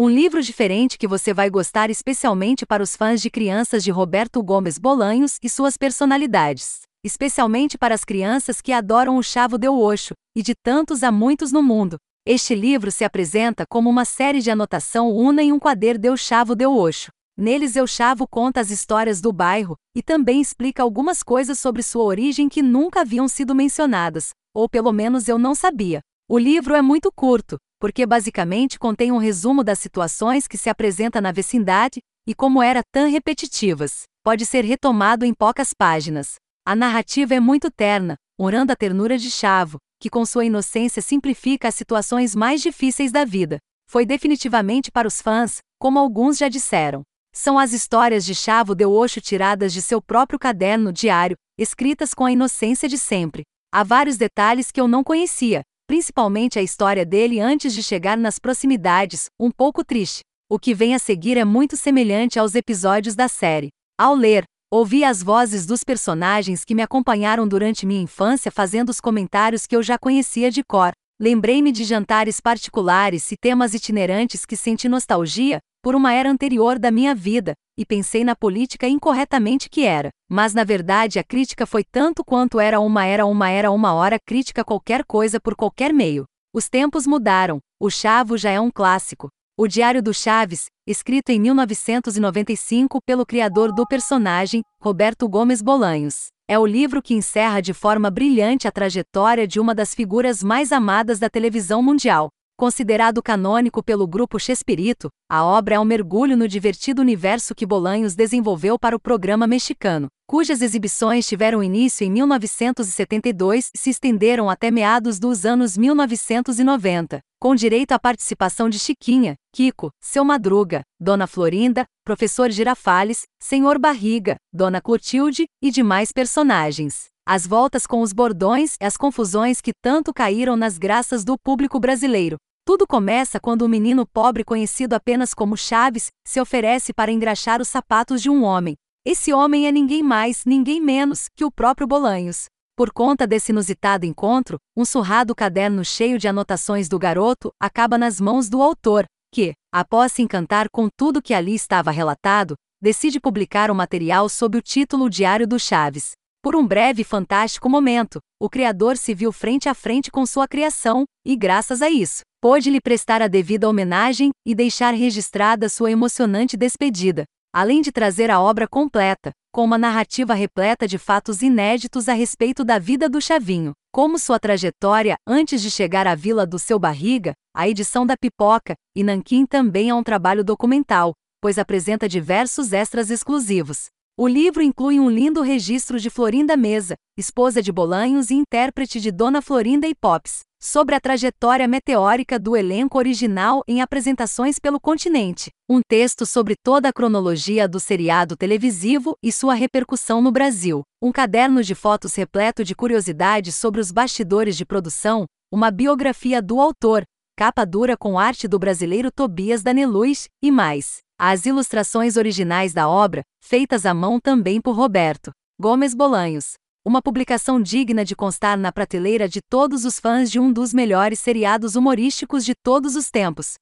Um livro diferente que você vai gostar especialmente para os fãs de crianças de Roberto Gomes Bolanhos e suas personalidades. Especialmente para as crianças que adoram o Chavo Del Oxo, e de tantos a muitos no mundo. Este livro se apresenta como uma série de anotação una em um quadro Del Chavo Del Oxo. Neles El Chavo conta as histórias do bairro e também explica algumas coisas sobre sua origem que nunca haviam sido mencionadas, ou pelo menos eu não sabia. O livro é muito curto, porque basicamente contém um resumo das situações que se apresenta na vecindade e como era tão repetitivas. Pode ser retomado em poucas páginas. A narrativa é muito terna, orando a ternura de Chavo, que com sua inocência simplifica as situações mais difíceis da vida. Foi definitivamente para os fãs, como alguns já disseram. São as histórias de Chavo de Oxo tiradas de seu próprio caderno diário, escritas com a inocência de sempre. Há vários detalhes que eu não conhecia, principalmente a história dele antes de chegar nas proximidades, um pouco triste. O que vem a seguir é muito semelhante aos episódios da série. Ao ler, ouvi as vozes dos personagens que me acompanharam durante minha infância fazendo os comentários que eu já conhecia de cor. Lembrei-me de jantares particulares e temas itinerantes que senti nostalgia, por uma era anterior da minha vida, e pensei na política incorretamente que era. Mas na verdade a crítica foi tanto quanto era uma era uma era uma hora crítica qualquer coisa por qualquer meio. Os tempos mudaram, o Chavo já é um clássico. O Diário do Chaves, escrito em 1995 pelo criador do personagem, Roberto Gomes Bolanhos, é o livro que encerra de forma brilhante a trajetória de uma das figuras mais amadas da televisão mundial. Considerado canônico pelo grupo Chespirito, a obra é um mergulho no divertido universo que Bolanhos desenvolveu para o programa mexicano, cujas exibições tiveram início em 1972 e se estenderam até meados dos anos 1990, com direito à participação de Chiquinha, Kiko, Seu Madruga, Dona Florinda, Professor Girafales, Senhor Barriga, Dona Clotilde e demais personagens as voltas com os bordões e as confusões que tanto caíram nas graças do público brasileiro. Tudo começa quando um menino pobre conhecido apenas como Chaves se oferece para engraxar os sapatos de um homem. Esse homem é ninguém mais, ninguém menos que o próprio Bolanhos. Por conta desse inusitado encontro, um surrado caderno cheio de anotações do garoto acaba nas mãos do autor, que, após se encantar com tudo que ali estava relatado, decide publicar o material sob o título Diário do Chaves. Por um breve e fantástico momento, o Criador se viu frente a frente com sua criação, e graças a isso, pôde lhe prestar a devida homenagem e deixar registrada sua emocionante despedida, além de trazer a obra completa, com uma narrativa repleta de fatos inéditos a respeito da vida do Chavinho, como sua trajetória antes de chegar à vila do seu barriga, a edição da pipoca, e Nanquim também é um trabalho documental, pois apresenta diversos extras exclusivos. O livro inclui um lindo registro de Florinda Mesa, esposa de Bolanhos e intérprete de Dona Florinda e Pops, sobre a trajetória meteórica do elenco original em apresentações pelo continente. Um texto sobre toda a cronologia do seriado televisivo e sua repercussão no Brasil. Um caderno de fotos repleto de curiosidades sobre os bastidores de produção, uma biografia do autor, capa dura com arte do brasileiro Tobias Daneluz, e mais. As ilustrações originais da obra, feitas à mão também por Roberto Gomes Bolanhos. Uma publicação digna de constar na prateleira de todos os fãs de um dos melhores seriados humorísticos de todos os tempos.